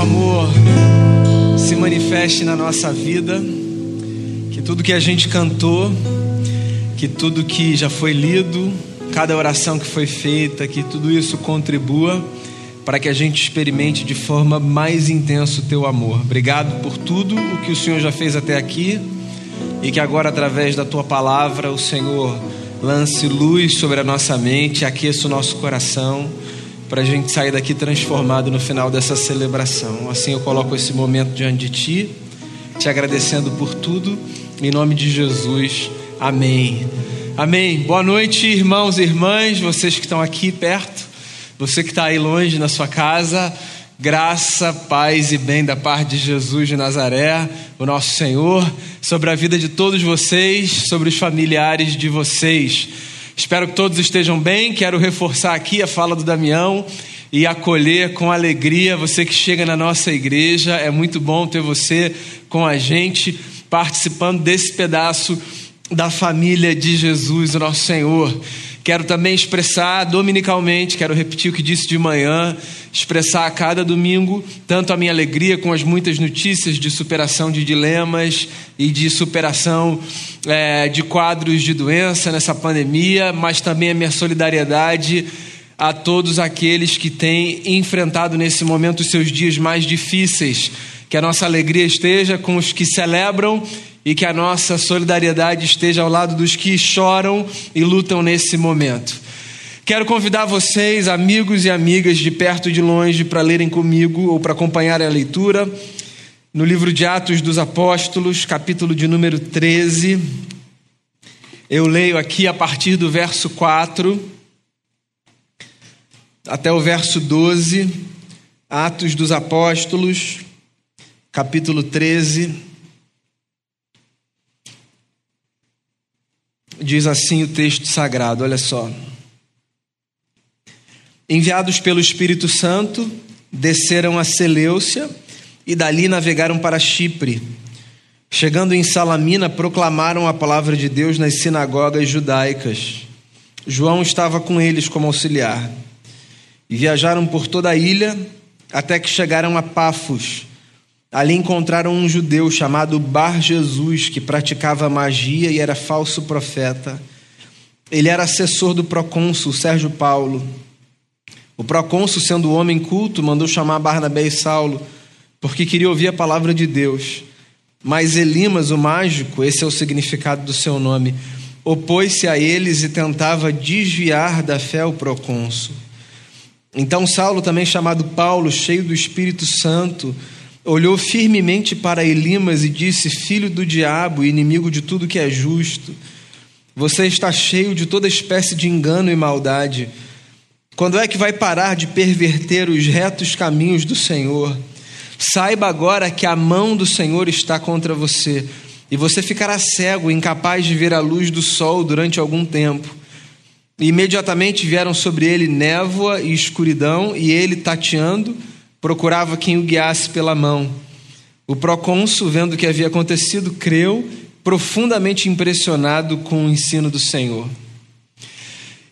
amor se manifeste na nossa vida, que tudo que a gente cantou, que tudo que já foi lido, cada oração que foi feita, que tudo isso contribua para que a gente experimente de forma mais intensa o teu amor. Obrigado por tudo o que o Senhor já fez até aqui e que agora, através da tua palavra, o Senhor lance luz sobre a nossa mente, aqueça o nosso coração para a gente sair daqui transformado no final dessa celebração. Assim eu coloco esse momento diante de Ti, te agradecendo por tudo, em nome de Jesus. Amém. Amém. Boa noite, irmãos e irmãs, vocês que estão aqui perto, você que está aí longe na sua casa. Graça, paz e bem da parte de Jesus de Nazaré, o nosso Senhor, sobre a vida de todos vocês, sobre os familiares de vocês. Espero que todos estejam bem. Quero reforçar aqui a fala do Damião e acolher com alegria você que chega na nossa igreja. É muito bom ter você com a gente, participando desse pedaço da família de Jesus, o nosso Senhor. Quero também expressar dominicalmente, quero repetir o que disse de manhã, expressar a cada domingo tanto a minha alegria com as muitas notícias de superação de dilemas e de superação é, de quadros de doença nessa pandemia, mas também a minha solidariedade a todos aqueles que têm enfrentado nesse momento os seus dias mais difíceis. Que a nossa alegria esteja com os que celebram e que a nossa solidariedade esteja ao lado dos que choram e lutam nesse momento. Quero convidar vocês, amigos e amigas de perto e de longe, para lerem comigo ou para acompanhar a leitura no livro de Atos dos Apóstolos, capítulo de número 13. Eu leio aqui a partir do verso 4 até o verso 12. Atos dos Apóstolos, capítulo 13 Diz assim o texto sagrado, olha só. Enviados pelo Espírito Santo, desceram a Seleucia e dali navegaram para Chipre. Chegando em Salamina, proclamaram a palavra de Deus nas sinagogas judaicas. João estava com eles como auxiliar. E viajaram por toda a ilha até que chegaram a Pafos Ali encontraram um judeu chamado Bar Jesus, que praticava magia e era falso profeta. Ele era assessor do procônsul Sérgio Paulo. O procônsul, sendo homem culto, mandou chamar Barnabé e Saulo, porque queria ouvir a palavra de Deus. Mas Elimas, o mágico, esse é o significado do seu nome, opôs-se a eles e tentava desviar da fé o procônsul. Então Saulo, também chamado Paulo, cheio do Espírito Santo, olhou firmemente para Elimas e disse: Filho do diabo, inimigo de tudo que é justo, você está cheio de toda espécie de engano e maldade. Quando é que vai parar de perverter os retos caminhos do Senhor? Saiba agora que a mão do Senhor está contra você, e você ficará cego, incapaz de ver a luz do sol durante algum tempo. E imediatamente vieram sobre ele névoa e escuridão, e ele, tateando, procurava quem o guiasse pela mão. O procônsul, vendo o que havia acontecido, creu, profundamente impressionado com o ensino do Senhor.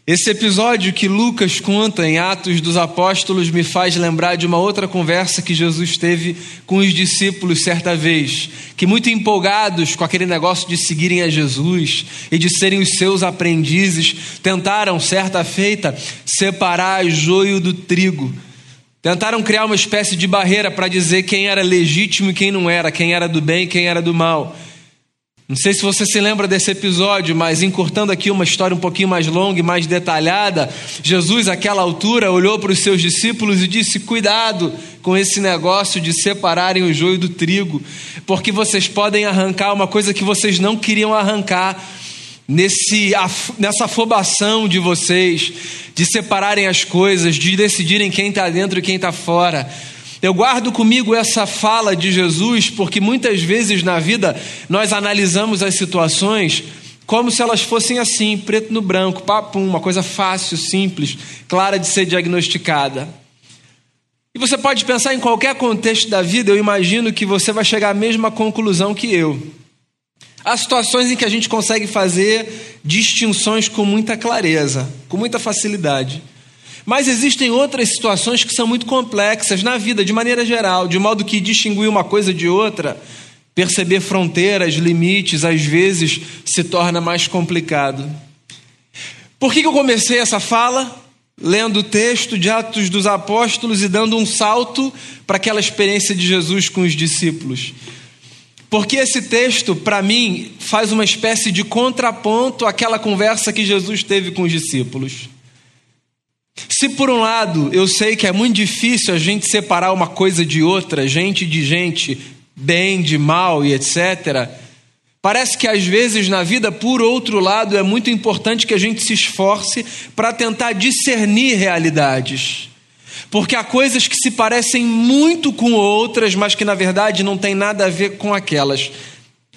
Esse episódio que Lucas conta em Atos dos Apóstolos me faz lembrar de uma outra conversa que Jesus teve com os discípulos certa vez, que muito empolgados com aquele negócio de seguirem a Jesus e de serem os seus aprendizes, tentaram certa feita separar joio do trigo Tentaram criar uma espécie de barreira para dizer quem era legítimo e quem não era, quem era do bem e quem era do mal. Não sei se você se lembra desse episódio, mas encurtando aqui uma história um pouquinho mais longa e mais detalhada, Jesus, àquela altura, olhou para os seus discípulos e disse: Cuidado com esse negócio de separarem o joio do trigo, porque vocês podem arrancar uma coisa que vocês não queriam arrancar nesse, nessa afobação de vocês, de separarem as coisas, de decidirem quem está dentro e quem está fora. Eu guardo comigo essa fala de Jesus porque muitas vezes na vida nós analisamos as situações como se elas fossem assim, preto no branco, papum, uma coisa fácil, simples, clara de ser diagnosticada. E você pode pensar em qualquer contexto da vida, eu imagino que você vai chegar à mesma conclusão que eu. Há situações em que a gente consegue fazer distinções com muita clareza, com muita facilidade. Mas existem outras situações que são muito complexas na vida, de maneira geral, de modo que distinguir uma coisa de outra, perceber fronteiras, limites, às vezes se torna mais complicado. Por que, eu comecei essa fala? Lendo o texto de Atos dos Apóstolos e dando um salto para aquela experiência de Jesus com os discípulos. Porque esse texto, para mim, faz uma espécie de contraponto àquela conversa que Jesus teve com os discípulos. Se por um lado eu sei que é muito difícil a gente separar uma coisa de outra, gente de gente, bem de mal e etc., Parece que às vezes na vida, por outro lado, é muito importante que a gente se esforce para tentar discernir realidades. Porque há coisas que se parecem muito com outras, mas que na verdade não tem nada a ver com aquelas.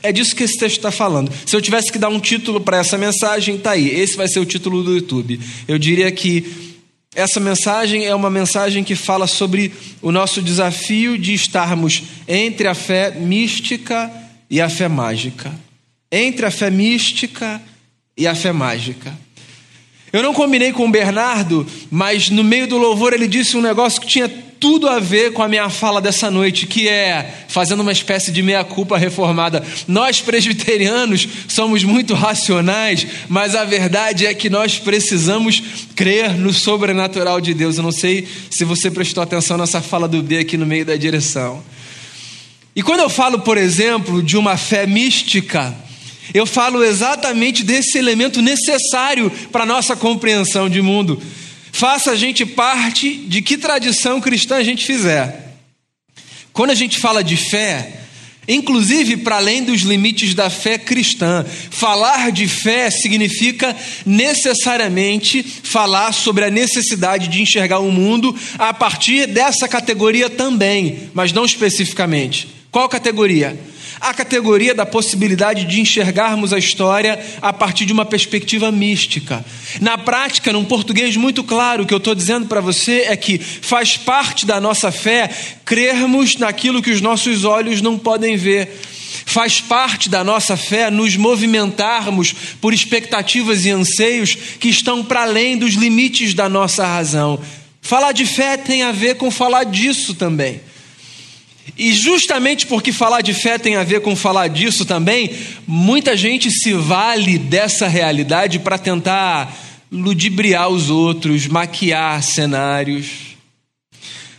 É disso que esse texto está falando. Se eu tivesse que dar um título para essa mensagem, está aí. Esse vai ser o título do YouTube. Eu diria que essa mensagem é uma mensagem que fala sobre o nosso desafio de estarmos entre a fé mística e a fé mágica. Entre a fé mística e a fé mágica. Eu não combinei com o Bernardo, mas no meio do louvor ele disse um negócio que tinha tudo a ver com a minha fala dessa noite, que é fazendo uma espécie de meia-culpa reformada. Nós presbiterianos somos muito racionais, mas a verdade é que nós precisamos crer no sobrenatural de Deus. Eu não sei se você prestou atenção nessa fala do D aqui no meio da direção. E quando eu falo, por exemplo, de uma fé mística, eu falo exatamente desse elemento necessário para a nossa compreensão de mundo. Faça a gente parte de que tradição cristã a gente fizer. Quando a gente fala de fé, inclusive para além dos limites da fé cristã, falar de fé significa necessariamente falar sobre a necessidade de enxergar o mundo a partir dessa categoria também, mas não especificamente. Qual categoria? A categoria da possibilidade de enxergarmos a história a partir de uma perspectiva mística. Na prática, num português muito claro, o que eu estou dizendo para você é que faz parte da nossa fé crermos naquilo que os nossos olhos não podem ver. Faz parte da nossa fé nos movimentarmos por expectativas e anseios que estão para além dos limites da nossa razão. Falar de fé tem a ver com falar disso também. E justamente porque falar de fé tem a ver com falar disso também, muita gente se vale dessa realidade para tentar ludibriar os outros, maquiar cenários.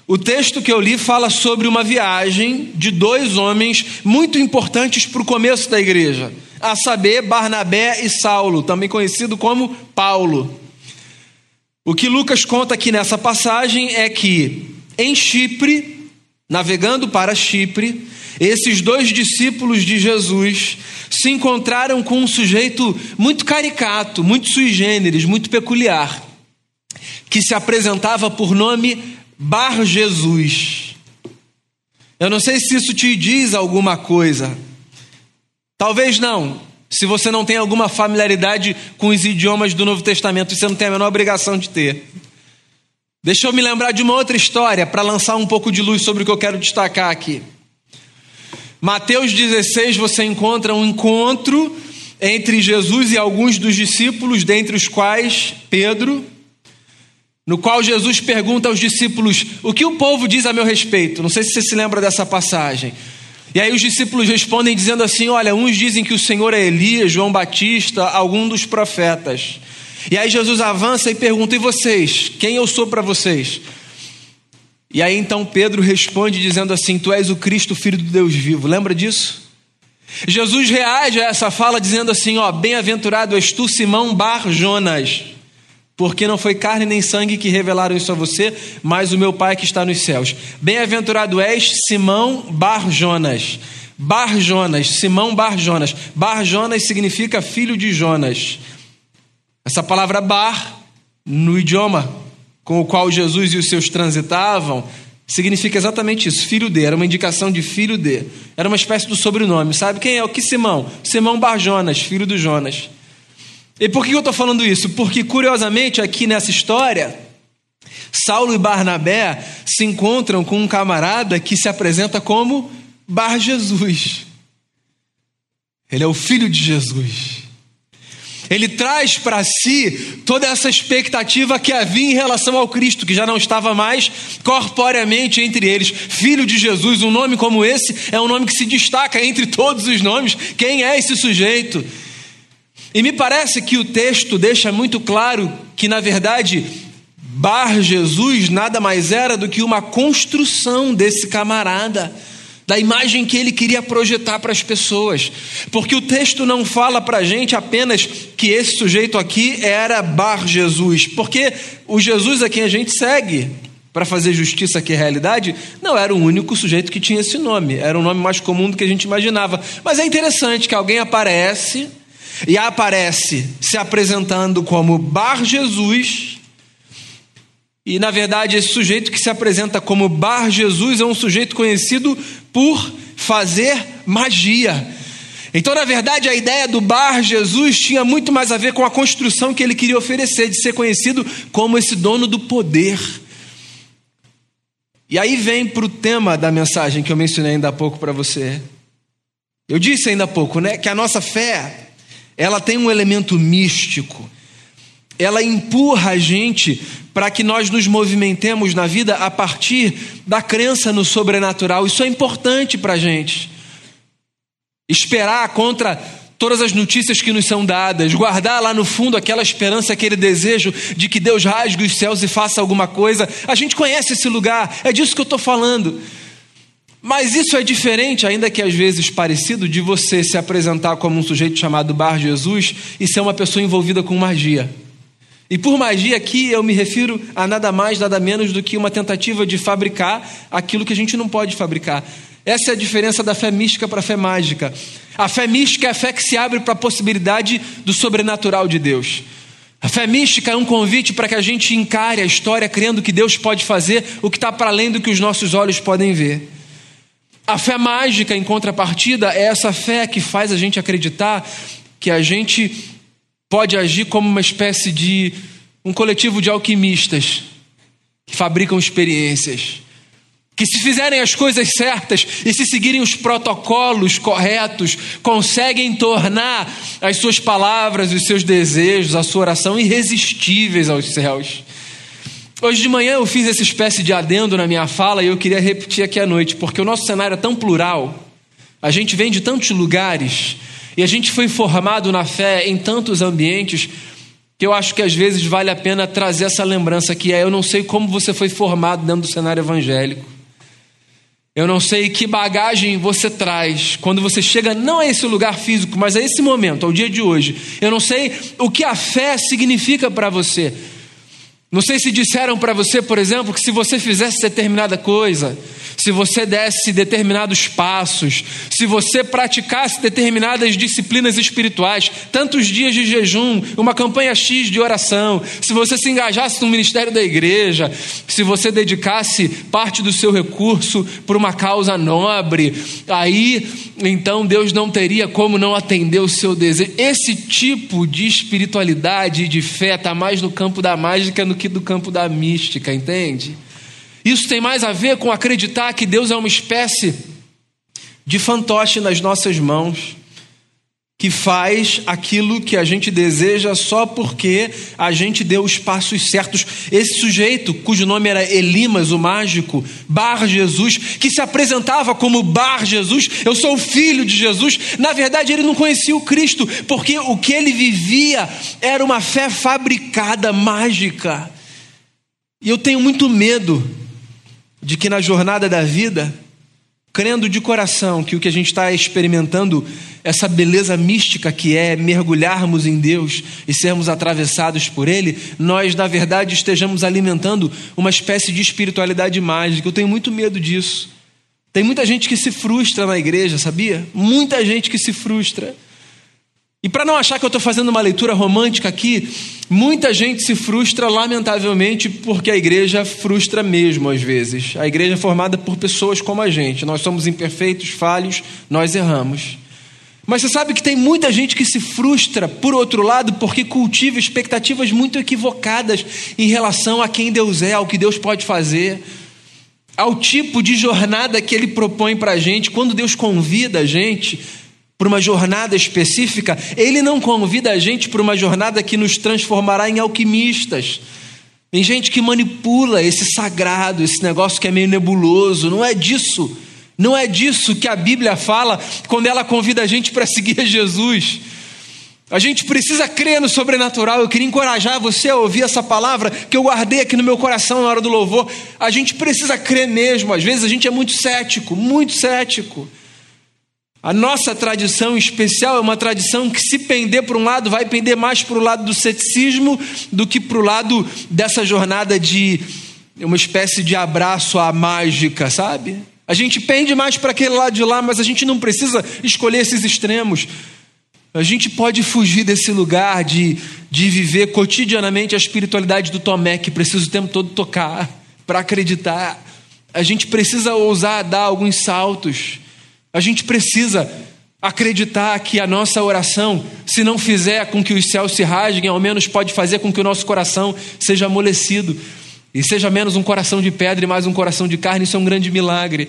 O texto que eu li fala sobre uma viagem de dois homens muito importantes para o começo da igreja, a saber, Barnabé e Saulo, também conhecido como Paulo. O que Lucas conta aqui nessa passagem é que em Chipre, navegando para Chipre, esses dois discípulos de Jesus se encontraram com um sujeito muito caricato, muito sui generis, muito peculiar, que se apresentava por nome Bar Jesus. Eu não sei se isso te diz alguma coisa. Talvez não. Se você não tem alguma familiaridade com os idiomas do Novo Testamento, você não tem a menor obrigação de ter. Deixa eu me lembrar de uma outra história para lançar um pouco de luz sobre o que eu quero destacar aqui. Mateus 16, você encontra um encontro entre Jesus e alguns dos discípulos, dentre os quais Pedro, no qual Jesus pergunta aos discípulos: O que o povo diz a meu respeito? Não sei se você se lembra dessa passagem. E aí os discípulos respondem dizendo assim: Olha, uns dizem que o Senhor é Elias, João Batista, algum dos profetas. E aí Jesus avança e pergunta: E vocês? Quem eu sou para vocês? E aí então Pedro responde dizendo assim: Tu és o Cristo, filho do Deus vivo. Lembra disso? Jesus reage a essa fala dizendo assim: Ó, bem-aventurado és tu, Simão Bar Jonas, porque não foi carne nem sangue que revelaram isso a você, mas o meu Pai que está nos céus. Bem-aventurado és Simão Bar Jonas. Bar Jonas, Simão Bar Jonas. Bar Jonas significa filho de Jonas. Essa palavra bar, no idioma com o qual Jesus e os seus transitavam, significa exatamente isso, filho de, era uma indicação de filho de. Era uma espécie do sobrenome, sabe? Quem é? O que Simão? Simão Bar Jonas, filho do Jonas. E por que eu estou falando isso? Porque, curiosamente, aqui nessa história, Saulo e Barnabé se encontram com um camarada que se apresenta como Bar Jesus. Ele é o filho de Jesus. Ele traz para si toda essa expectativa que havia em relação ao Cristo, que já não estava mais corporeamente entre eles. Filho de Jesus, um nome como esse é um nome que se destaca entre todos os nomes. Quem é esse sujeito? E me parece que o texto deixa muito claro que, na verdade, Bar Jesus nada mais era do que uma construção desse camarada, da imagem que ele queria projetar para as pessoas. Porque o texto não fala para a gente apenas que esse sujeito aqui era Bar Jesus, porque o Jesus a quem a gente segue, para fazer justiça aqui à realidade, não era o único sujeito que tinha esse nome, era um nome mais comum do que a gente imaginava. Mas é interessante que alguém aparece e aparece se apresentando como Bar Jesus. E na verdade, esse sujeito que se apresenta como Bar Jesus é um sujeito conhecido por fazer magia. Então, na verdade, a ideia do Bar Jesus tinha muito mais a ver com a construção que ele queria oferecer, de ser conhecido como esse dono do poder. E aí vem para o tema da mensagem que eu mencionei ainda há pouco para você. Eu disse ainda há pouco, né, que a nossa fé ela tem um elemento místico. Ela empurra a gente para que nós nos movimentemos na vida a partir da crença no sobrenatural. Isso é importante para a gente. Esperar contra todas as notícias que nos são dadas, guardar lá no fundo aquela esperança, aquele desejo de que Deus rasgue os céus e faça alguma coisa. A gente conhece esse lugar, é disso que eu estou falando. Mas isso é diferente, ainda que às vezes parecido, de você se apresentar como um sujeito chamado Bar Jesus e ser uma pessoa envolvida com magia. E por magia aqui eu me refiro a nada mais, nada menos do que uma tentativa de fabricar aquilo que a gente não pode fabricar. Essa é a diferença da fé mística para a fé mágica. A fé mística é a fé que se abre para a possibilidade do sobrenatural de Deus. A fé mística é um convite para que a gente encare a história crendo que Deus pode fazer o que está para além do que os nossos olhos podem ver. A fé mágica, em contrapartida, é essa fé que faz a gente acreditar que a gente pode agir como uma espécie de um coletivo de alquimistas que fabricam experiências. Que, se fizerem as coisas certas e se seguirem os protocolos corretos, conseguem tornar as suas palavras, os seus desejos, a sua oração irresistíveis aos céus. Hoje de manhã eu fiz essa espécie de adendo na minha fala e eu queria repetir aqui à noite, porque o nosso cenário é tão plural, a gente vem de tantos lugares e a gente foi formado na fé em tantos ambientes que eu acho que às vezes vale a pena trazer essa lembrança que é: eu não sei como você foi formado dentro do cenário evangélico. Eu não sei que bagagem você traz quando você chega não a esse lugar físico, mas a esse momento, ao dia de hoje. Eu não sei o que a fé significa para você. Não sei se disseram para você, por exemplo, que se você fizesse determinada coisa, se você desse determinados passos, se você praticasse determinadas disciplinas espirituais, tantos dias de jejum, uma campanha X de oração, se você se engajasse no ministério da igreja, se você dedicasse parte do seu recurso para uma causa nobre, aí então Deus não teria como não atender o seu desejo. Esse tipo de espiritualidade e de fé está mais no campo da mágica do que no campo da mística, entende? Isso tem mais a ver com acreditar que Deus é uma espécie de fantoche nas nossas mãos, que faz aquilo que a gente deseja só porque a gente deu os passos certos. Esse sujeito, cujo nome era Elimas, o mágico, Bar Jesus, que se apresentava como Bar Jesus, eu sou o filho de Jesus, na verdade ele não conhecia o Cristo, porque o que ele vivia era uma fé fabricada, mágica. E eu tenho muito medo de que na jornada da vida, crendo de coração que o que a gente está experimentando, essa beleza mística que é mergulharmos em Deus e sermos atravessados por Ele, nós, na verdade, estejamos alimentando uma espécie de espiritualidade mágica. Eu tenho muito medo disso. Tem muita gente que se frustra na igreja, sabia? Muita gente que se frustra. E para não achar que eu estou fazendo uma leitura romântica aqui, muita gente se frustra, lamentavelmente, porque a igreja frustra mesmo às vezes. A igreja é formada por pessoas como a gente. Nós somos imperfeitos, falhos, nós erramos. Mas você sabe que tem muita gente que se frustra, por outro lado, porque cultiva expectativas muito equivocadas em relação a quem Deus é, ao que Deus pode fazer, ao tipo de jornada que Ele propõe para a gente. Quando Deus convida a gente para uma jornada específica, ele não convida a gente para uma jornada que nos transformará em alquimistas. Em gente que manipula esse sagrado, esse negócio que é meio nebuloso. Não é disso. Não é disso que a Bíblia fala quando ela convida a gente para seguir Jesus. A gente precisa crer no sobrenatural. Eu queria encorajar você a ouvir essa palavra que eu guardei aqui no meu coração na hora do louvor. A gente precisa crer mesmo. Às vezes a gente é muito cético, muito cético. A nossa tradição especial é uma tradição que, se pender para um lado, vai pender mais para o lado do ceticismo do que para o lado dessa jornada de uma espécie de abraço à mágica, sabe? A gente pende mais para aquele lado de lá, mas a gente não precisa escolher esses extremos. A gente pode fugir desse lugar de, de viver cotidianamente a espiritualidade do Tomé, que precisa o tempo todo tocar para acreditar. A gente precisa ousar dar alguns saltos. A gente precisa acreditar que a nossa oração, se não fizer com que os céus se rasguem, ao menos pode fazer com que o nosso coração seja amolecido e seja menos um coração de pedra e mais um coração de carne. Isso é um grande milagre.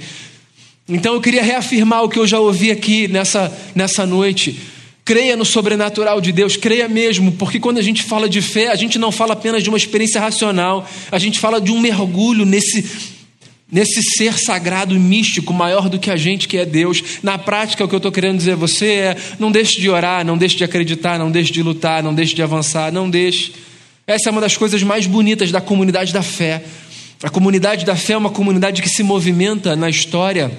Então eu queria reafirmar o que eu já ouvi aqui nessa, nessa noite. Creia no sobrenatural de Deus, creia mesmo, porque quando a gente fala de fé, a gente não fala apenas de uma experiência racional, a gente fala de um mergulho nesse nesse ser sagrado e místico maior do que a gente, que é Deus. Na prática, o que eu estou querendo dizer a você é: não deixe de orar, não deixe de acreditar, não deixe de lutar, não deixe de avançar, não deixe. Essa é uma das coisas mais bonitas da comunidade da fé. A comunidade da fé é uma comunidade que se movimenta na história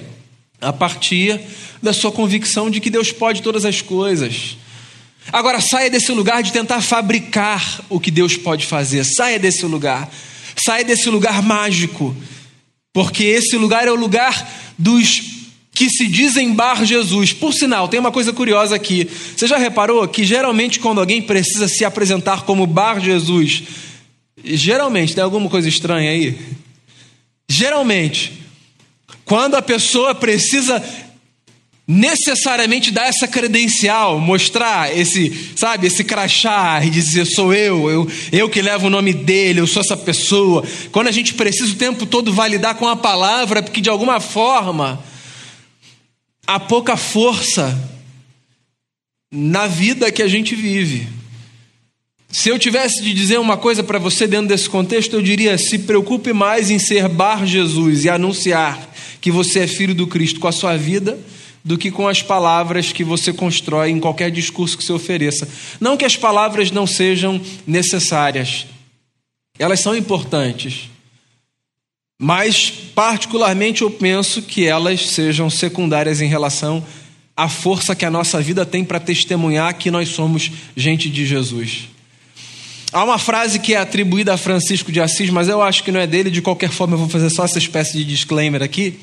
a partir da sua convicção de que Deus pode todas as coisas. Agora, saia desse lugar de tentar fabricar o que Deus pode fazer. Saia desse lugar. Saia desse lugar mágico porque esse lugar é o lugar dos que se dizem Bar Jesus. Por sinal, tem uma coisa curiosa aqui. Você já reparou que geralmente quando alguém precisa se apresentar como Bar Jesus, geralmente tem alguma coisa estranha aí? Geralmente, quando a pessoa precisa necessariamente dar essa credencial, mostrar esse, sabe, esse crachá e dizer sou eu, eu, eu que levo o nome dele, eu sou essa pessoa. Quando a gente precisa o tempo todo validar com a palavra, porque de alguma forma há pouca força na vida que a gente vive. Se eu tivesse de dizer uma coisa para você dentro desse contexto, eu diria: se preocupe mais em ser Bar Jesus e anunciar que você é filho do Cristo com a sua vida do que com as palavras que você constrói em qualquer discurso que você ofereça. Não que as palavras não sejam necessárias, elas são importantes. Mas, particularmente, eu penso que elas sejam secundárias em relação à força que a nossa vida tem para testemunhar que nós somos gente de Jesus. Há uma frase que é atribuída a Francisco de Assis, mas eu acho que não é dele, de qualquer forma eu vou fazer só essa espécie de disclaimer aqui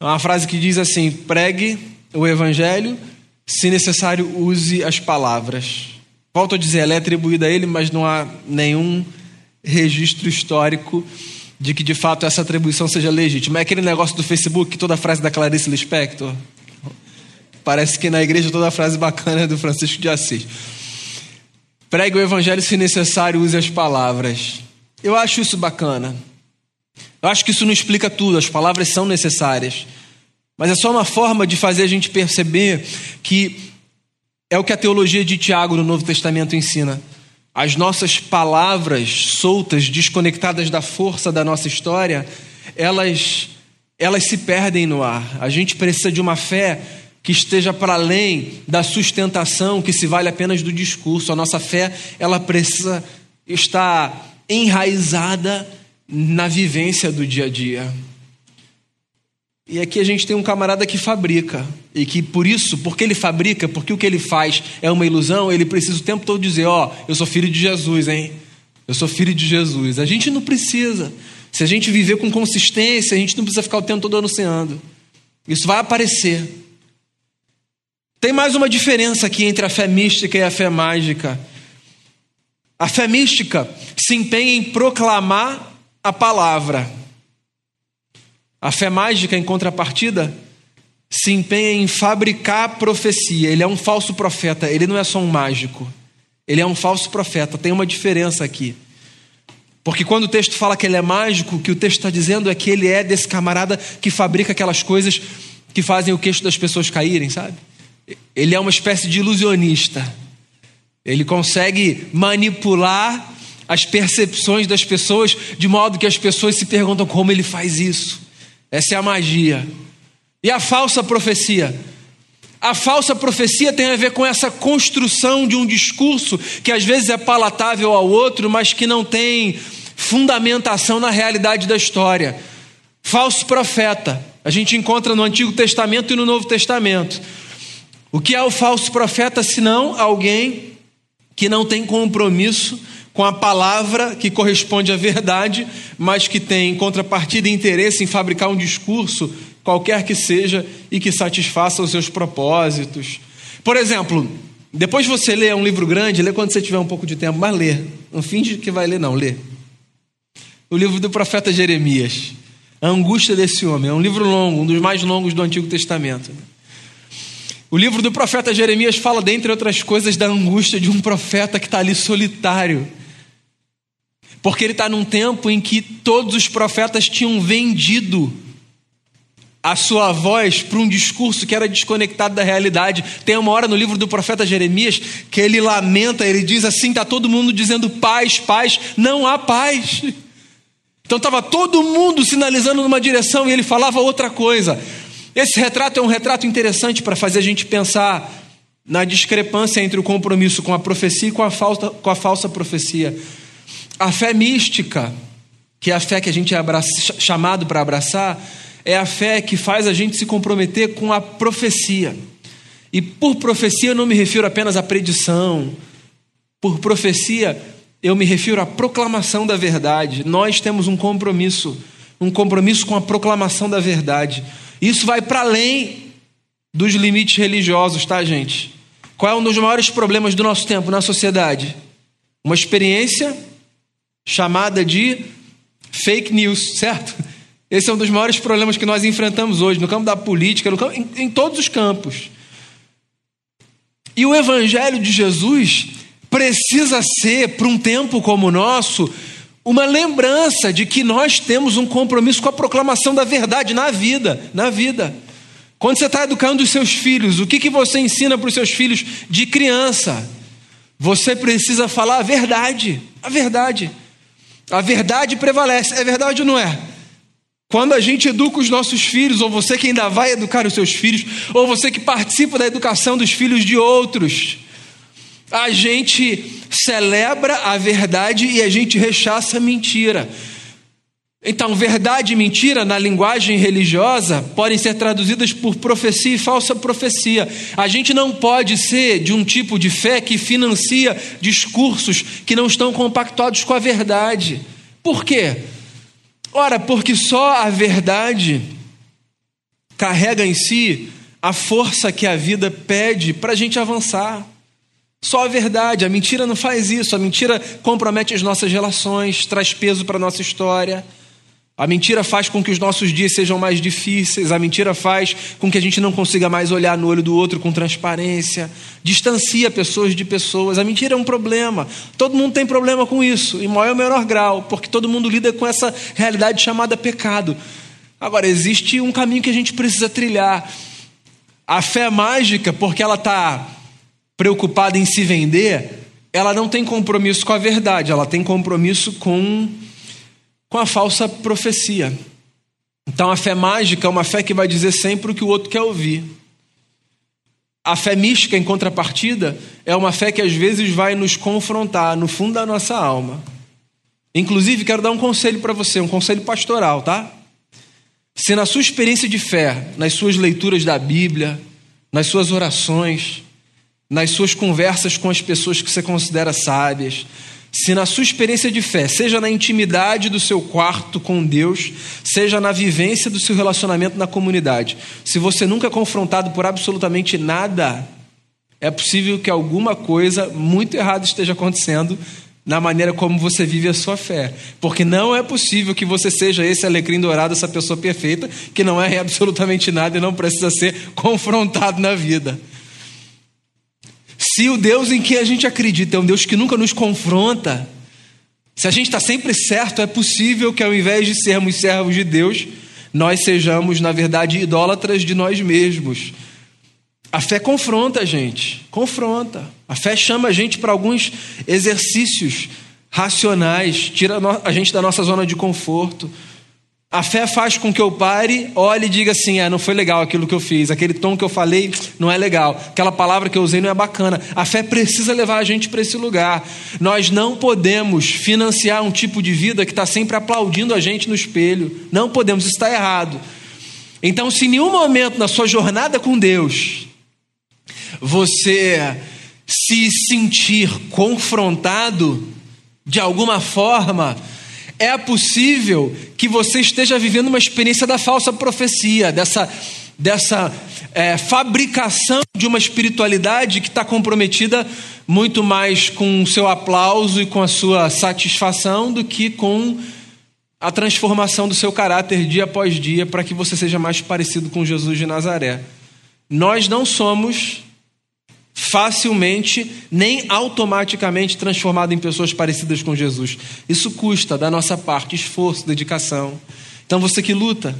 é uma frase que diz assim: pregue o evangelho, se necessário, use as palavras. Volto a dizer, ela é atribuída a ele, mas não há nenhum registro histórico de que de fato essa atribuição seja legítima. É aquele negócio do Facebook, que toda frase da Clarice Lispector. Parece que na igreja toda frase bacana é do Francisco de Assis. Pregue o evangelho, se necessário, use as palavras. Eu acho isso bacana. Eu acho que isso não explica tudo, as palavras são necessárias. Mas é só uma forma de fazer a gente perceber que é o que a teologia de Tiago no Novo Testamento ensina. As nossas palavras soltas, desconectadas da força da nossa história, elas, elas se perdem no ar. A gente precisa de uma fé que esteja para além da sustentação que se vale apenas do discurso. A nossa fé, ela precisa estar enraizada na vivência do dia a dia. E aqui a gente tem um camarada que fabrica, e que por isso, porque ele fabrica, porque o que ele faz é uma ilusão, ele precisa o tempo todo dizer: Ó, oh, eu sou filho de Jesus, hein? Eu sou filho de Jesus. A gente não precisa. Se a gente viver com consistência, a gente não precisa ficar o tempo todo anunciando. Isso vai aparecer. Tem mais uma diferença aqui entre a fé mística e a fé mágica. A fé mística se empenha em proclamar a palavra. A fé mágica, em contrapartida, se empenha em fabricar profecia. Ele é um falso profeta, ele não é só um mágico. Ele é um falso profeta. Tem uma diferença aqui. Porque quando o texto fala que ele é mágico, o que o texto está dizendo é que ele é desse camarada que fabrica aquelas coisas que fazem o queixo das pessoas caírem, sabe? ele é uma espécie de ilusionista. Ele consegue manipular as percepções das pessoas de modo que as pessoas se perguntam como ele faz isso. Essa é a magia. E a falsa profecia? A falsa profecia tem a ver com essa construção de um discurso que às vezes é palatável ao outro, mas que não tem fundamentação na realidade da história. Falso profeta. A gente encontra no Antigo Testamento e no Novo Testamento. O que é o falso profeta senão alguém que não tem compromisso com a palavra que corresponde à verdade, mas que tem contrapartida e interesse em fabricar um discurso, qualquer que seja, e que satisfaça os seus propósitos. Por exemplo, depois você lê um livro grande, lê quando você tiver um pouco de tempo, mas lê. Não finge que vai ler, não, lê. O livro do profeta Jeremias. A angústia desse homem. É um livro longo, um dos mais longos do Antigo Testamento. O livro do profeta Jeremias fala, dentre outras coisas, da angústia de um profeta que está ali solitário porque ele está num tempo em que todos os profetas tinham vendido a sua voz para um discurso que era desconectado da realidade. Tem uma hora no livro do profeta Jeremias que ele lamenta, ele diz assim: está todo mundo dizendo paz, paz, não há paz. Então estava todo mundo sinalizando numa direção e ele falava outra coisa. Esse retrato é um retrato interessante para fazer a gente pensar na discrepância entre o compromisso com a profecia e com a falsa, com a falsa profecia. A fé mística, que é a fé que a gente é abraça, chamado para abraçar, é a fé que faz a gente se comprometer com a profecia. E por profecia eu não me refiro apenas à predição. Por profecia eu me refiro à proclamação da verdade. Nós temos um compromisso, um compromisso com a proclamação da verdade. Isso vai para além dos limites religiosos, tá, gente? Qual é um dos maiores problemas do nosso tempo na sociedade? Uma experiência chamada de fake news, certo? Esse é um dos maiores problemas que nós enfrentamos hoje, no campo da política, campo, em, em todos os campos. E o Evangelho de Jesus precisa ser, para um tempo como o nosso, uma lembrança de que nós temos um compromisso com a proclamação da verdade na vida, na vida. Quando você está educando os seus filhos, o que, que você ensina para os seus filhos de criança? Você precisa falar a verdade, a verdade. A verdade prevalece. É verdade ou não é? Quando a gente educa os nossos filhos, ou você que ainda vai educar os seus filhos, ou você que participa da educação dos filhos de outros, a gente celebra a verdade e a gente rechaça a mentira. Então, verdade e mentira, na linguagem religiosa, podem ser traduzidas por profecia e falsa profecia. A gente não pode ser de um tipo de fé que financia discursos que não estão compactuados com a verdade. Por quê? Ora, porque só a verdade carrega em si a força que a vida pede para a gente avançar. Só a verdade, a mentira não faz isso, a mentira compromete as nossas relações, traz peso para a nossa história. A mentira faz com que os nossos dias sejam mais difíceis, a mentira faz com que a gente não consiga mais olhar no olho do outro com transparência, distancia pessoas de pessoas. A mentira é um problema. Todo mundo tem problema com isso, em maior ou menor grau, porque todo mundo lida com essa realidade chamada pecado. Agora, existe um caminho que a gente precisa trilhar. A fé mágica, porque ela está preocupada em se vender, ela não tem compromisso com a verdade, ela tem compromisso com com a falsa profecia. Então a fé mágica é uma fé que vai dizer sempre o que o outro quer ouvir. A fé mística, em contrapartida, é uma fé que às vezes vai nos confrontar no fundo da nossa alma. Inclusive, quero dar um conselho para você, um conselho pastoral, tá? Se na sua experiência de fé, nas suas leituras da Bíblia, nas suas orações, nas suas conversas com as pessoas que você considera sábias, se na sua experiência de fé, seja na intimidade do seu quarto com Deus, seja na vivência do seu relacionamento na comunidade, se você nunca é confrontado por absolutamente nada, é possível que alguma coisa muito errada esteja acontecendo na maneira como você vive a sua fé. Porque não é possível que você seja esse alecrim dourado, essa pessoa perfeita, que não é absolutamente nada e não precisa ser confrontado na vida. Se o Deus em que a gente acredita é um Deus que nunca nos confronta, se a gente está sempre certo, é possível que ao invés de sermos servos de Deus, nós sejamos, na verdade, idólatras de nós mesmos. A fé confronta a gente, confronta. A fé chama a gente para alguns exercícios racionais, tira a gente da nossa zona de conforto. A fé faz com que eu pare, olhe e diga assim: é, não foi legal aquilo que eu fiz, aquele tom que eu falei não é legal, aquela palavra que eu usei não é bacana. A fé precisa levar a gente para esse lugar. Nós não podemos financiar um tipo de vida que está sempre aplaudindo a gente no espelho. Não podemos, isso está errado. Então, se em nenhum momento na sua jornada com Deus você se sentir confrontado de alguma forma, é possível que você esteja vivendo uma experiência da falsa profecia, dessa, dessa é, fabricação de uma espiritualidade que está comprometida muito mais com o seu aplauso e com a sua satisfação do que com a transformação do seu caráter dia após dia para que você seja mais parecido com Jesus de Nazaré. Nós não somos facilmente nem automaticamente transformado em pessoas parecidas com Jesus. Isso custa da nossa parte esforço, dedicação. Então você que luta,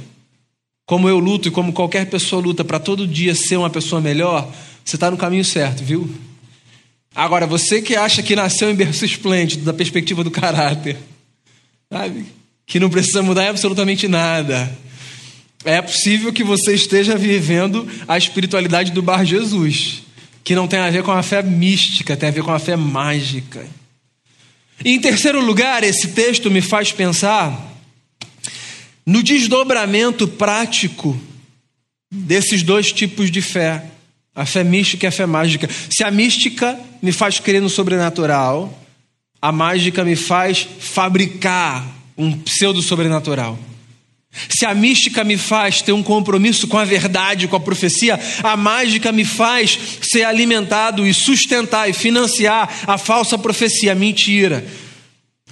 como eu luto e como qualquer pessoa luta para todo dia ser uma pessoa melhor, você está no caminho certo, viu? Agora, você que acha que nasceu em berço esplêndido, da perspectiva do caráter, sabe? Que não precisa mudar absolutamente nada. É possível que você esteja vivendo a espiritualidade do Bar Jesus que não tem a ver com a fé mística, tem a ver com a fé mágica. E em terceiro lugar, esse texto me faz pensar no desdobramento prático desses dois tipos de fé, a fé mística e a fé mágica. Se a mística me faz crer no sobrenatural, a mágica me faz fabricar um pseudo sobrenatural. Se a mística me faz ter um compromisso com a verdade, com a profecia, a mágica me faz ser alimentado e sustentar e financiar a falsa profecia, a mentira.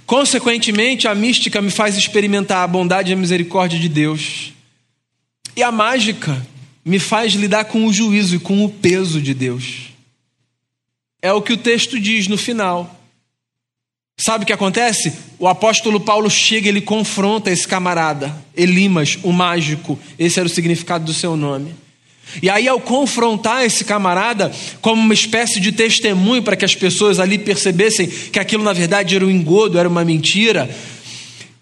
Consequentemente, a mística me faz experimentar a bondade e a misericórdia de Deus. E a mágica me faz lidar com o juízo e com o peso de Deus. É o que o texto diz no final. Sabe o que acontece? O apóstolo Paulo chega, ele confronta esse camarada, Elimas, o mágico, esse era o significado do seu nome. E aí, ao confrontar esse camarada, como uma espécie de testemunho para que as pessoas ali percebessem que aquilo na verdade era um engodo, era uma mentira,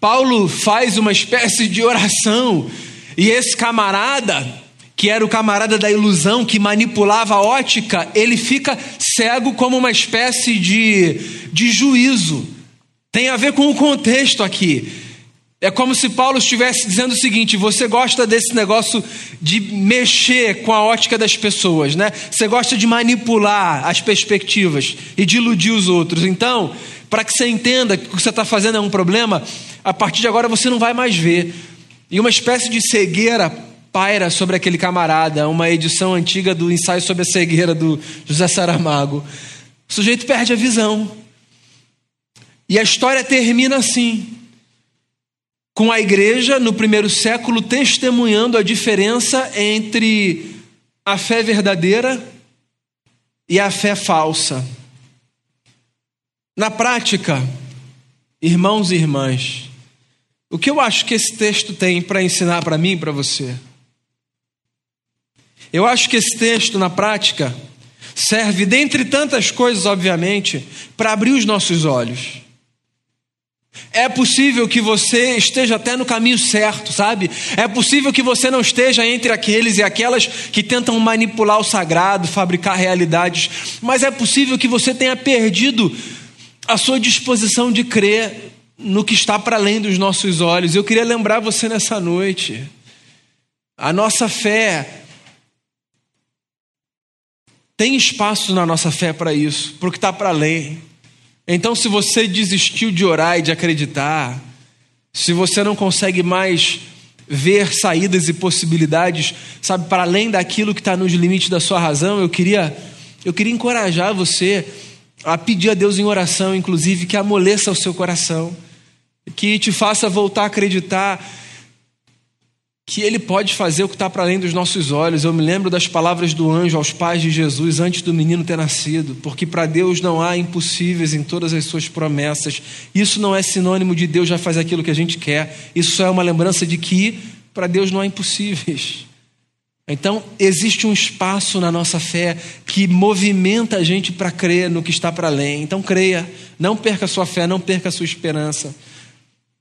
Paulo faz uma espécie de oração, e esse camarada, que era o camarada da ilusão, que manipulava a ótica, ele fica cego como uma espécie de, de juízo. Tem a ver com o contexto aqui. É como se Paulo estivesse dizendo o seguinte: você gosta desse negócio de mexer com a ótica das pessoas, né? Você gosta de manipular as perspectivas e de iludir os outros. Então, para que você entenda que o que você está fazendo é um problema, a partir de agora você não vai mais ver. E uma espécie de cegueira paira sobre aquele camarada, uma edição antiga do ensaio sobre a cegueira do José Saramago. O sujeito perde a visão. E a história termina assim: com a igreja no primeiro século testemunhando a diferença entre a fé verdadeira e a fé falsa. Na prática, irmãos e irmãs, o que eu acho que esse texto tem para ensinar para mim e para você? Eu acho que esse texto, na prática, serve, dentre tantas coisas, obviamente, para abrir os nossos olhos. É possível que você esteja até no caminho certo, sabe? É possível que você não esteja entre aqueles e aquelas que tentam manipular o sagrado, fabricar realidades, mas é possível que você tenha perdido a sua disposição de crer no que está para além dos nossos olhos. Eu queria lembrar você nessa noite. A nossa fé tem espaço na nossa fé para isso, para o que está para além. Então, se você desistiu de orar e de acreditar, se você não consegue mais ver saídas e possibilidades, sabe, para além daquilo que está nos limites da sua razão, eu queria, eu queria encorajar você a pedir a Deus em oração, inclusive, que amoleça o seu coração, que te faça voltar a acreditar que ele pode fazer o que está para além dos nossos olhos. Eu me lembro das palavras do anjo aos pais de Jesus antes do menino ter nascido, porque para Deus não há impossíveis em todas as suas promessas. Isso não é sinônimo de Deus já faz aquilo que a gente quer. Isso é uma lembrança de que para Deus não há impossíveis. Então, existe um espaço na nossa fé que movimenta a gente para crer no que está para além. Então, creia, não perca a sua fé, não perca a sua esperança.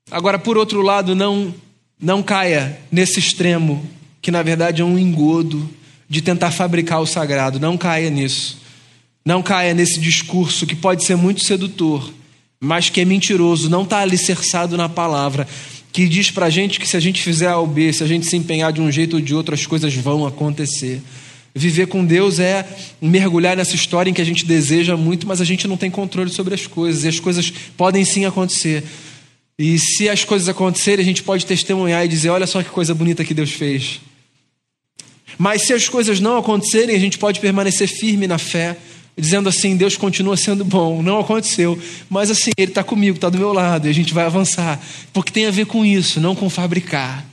Agora, por outro lado, não não caia nesse extremo, que na verdade é um engodo de tentar fabricar o sagrado. Não caia nisso. Não caia nesse discurso que pode ser muito sedutor, mas que é mentiroso, não está alicerçado na palavra, que diz para a gente que se a gente fizer A ou B, se a gente se empenhar de um jeito ou de outro, as coisas vão acontecer. Viver com Deus é mergulhar nessa história em que a gente deseja muito, mas a gente não tem controle sobre as coisas, e as coisas podem sim acontecer. E se as coisas acontecerem, a gente pode testemunhar e dizer: olha só que coisa bonita que Deus fez. Mas se as coisas não acontecerem, a gente pode permanecer firme na fé, dizendo assim: Deus continua sendo bom. Não aconteceu, mas assim, Ele está comigo, está do meu lado, e a gente vai avançar, porque tem a ver com isso, não com fabricar.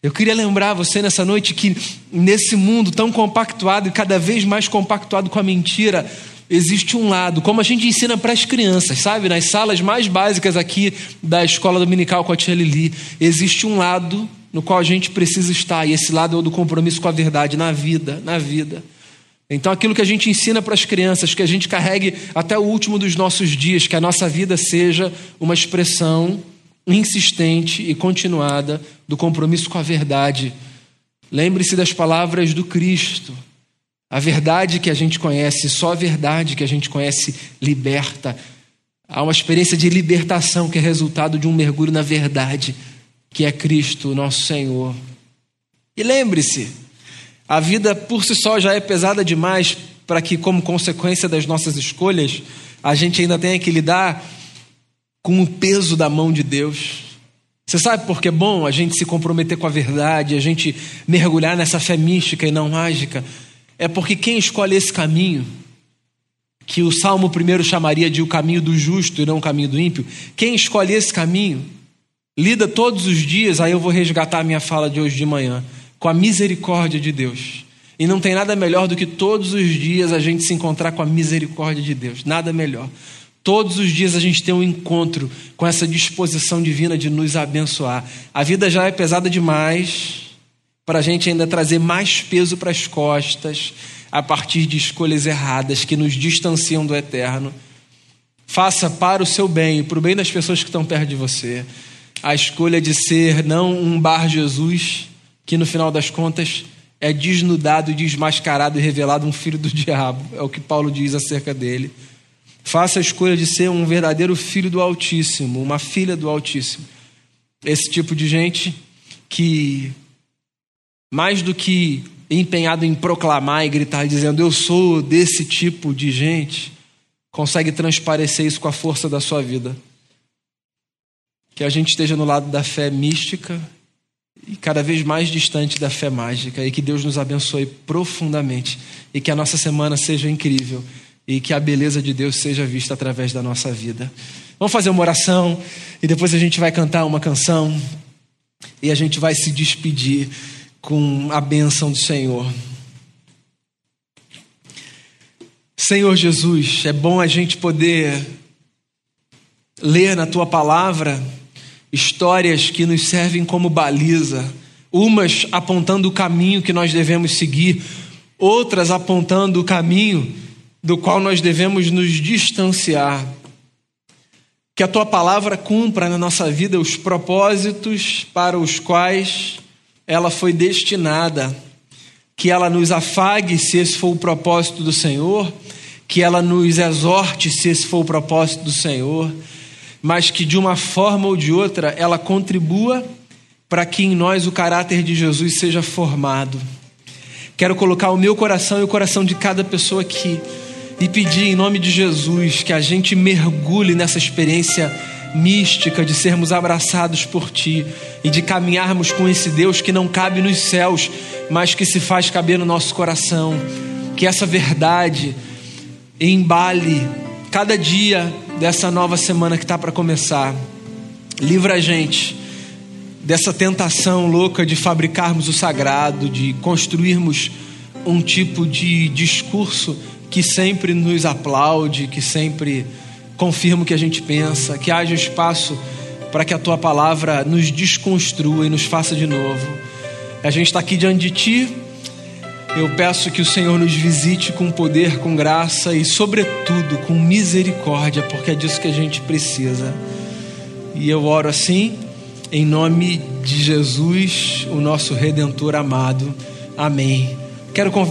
Eu queria lembrar você nessa noite que nesse mundo tão compactuado e cada vez mais compactuado com a mentira, existe um lado, como a gente ensina para as crianças, sabe? Nas salas mais básicas aqui da escola dominical com a tia Lili, existe um lado no qual a gente precisa estar, e esse lado é o do compromisso com a verdade na vida, na vida. Então, aquilo que a gente ensina para as crianças, que a gente carregue até o último dos nossos dias, que a nossa vida seja uma expressão insistente e continuada do compromisso com a verdade. Lembre-se das palavras do Cristo. A verdade que a gente conhece, só a verdade que a gente conhece liberta. Há uma experiência de libertação que é resultado de um mergulho na verdade, que é Cristo, nosso Senhor. E lembre-se, a vida por si só já é pesada demais para que, como consequência das nossas escolhas, a gente ainda tenha que lidar com o peso da mão de Deus. Você sabe por que é bom a gente se comprometer com a verdade, a gente mergulhar nessa fé mística e não mágica? É porque quem escolhe esse caminho, que o Salmo primeiro chamaria de o caminho do justo e não o caminho do ímpio, quem escolhe esse caminho, lida todos os dias, aí eu vou resgatar a minha fala de hoje de manhã com a misericórdia de Deus. E não tem nada melhor do que todos os dias a gente se encontrar com a misericórdia de Deus. Nada melhor. Todos os dias a gente tem um encontro com essa disposição divina de nos abençoar. A vida já é pesada demais para a gente ainda trazer mais peso para as costas a partir de escolhas erradas que nos distanciam do eterno. Faça para o seu bem para o bem das pessoas que estão perto de você a escolha de ser não um bar Jesus, que no final das contas é desnudado, desmascarado e revelado um filho do diabo. É o que Paulo diz acerca dele. Faça a escolha de ser um verdadeiro filho do Altíssimo, uma filha do Altíssimo. Esse tipo de gente que, mais do que empenhado em proclamar e gritar dizendo eu sou desse tipo de gente, consegue transparecer isso com a força da sua vida. Que a gente esteja no lado da fé mística e cada vez mais distante da fé mágica e que Deus nos abençoe profundamente e que a nossa semana seja incrível e que a beleza de Deus seja vista através da nossa vida. Vamos fazer uma oração e depois a gente vai cantar uma canção e a gente vai se despedir com a bênção do Senhor. Senhor Jesus, é bom a gente poder ler na tua palavra histórias que nos servem como baliza, umas apontando o caminho que nós devemos seguir, outras apontando o caminho do qual nós devemos nos distanciar. Que a tua palavra cumpra na nossa vida os propósitos para os quais ela foi destinada. Que ela nos afague se esse for o propósito do Senhor, que ela nos exorte se esse for o propósito do Senhor mas que de uma forma ou de outra ela contribua para que em nós o caráter de Jesus seja formado. Quero colocar o meu coração e o coração de cada pessoa aqui e pedir em nome de Jesus que a gente mergulhe nessa experiência mística de sermos abraçados por Ti e de caminharmos com esse Deus que não cabe nos céus, mas que se faz caber no nosso coração. Que essa verdade embale cada dia dessa nova semana que está para começar. Livra a gente dessa tentação louca de fabricarmos o sagrado, de construirmos um tipo de discurso que sempre nos aplaude, que sempre confirma o que a gente pensa, que haja espaço para que a tua palavra nos desconstrua e nos faça de novo. A gente está aqui diante de ti Eu peço que o Senhor nos visite com poder, com graça e, sobretudo, com misericórdia, porque é disso que a gente precisa. E eu oro assim, em nome de Jesus, o nosso redentor amado. Amém. Quero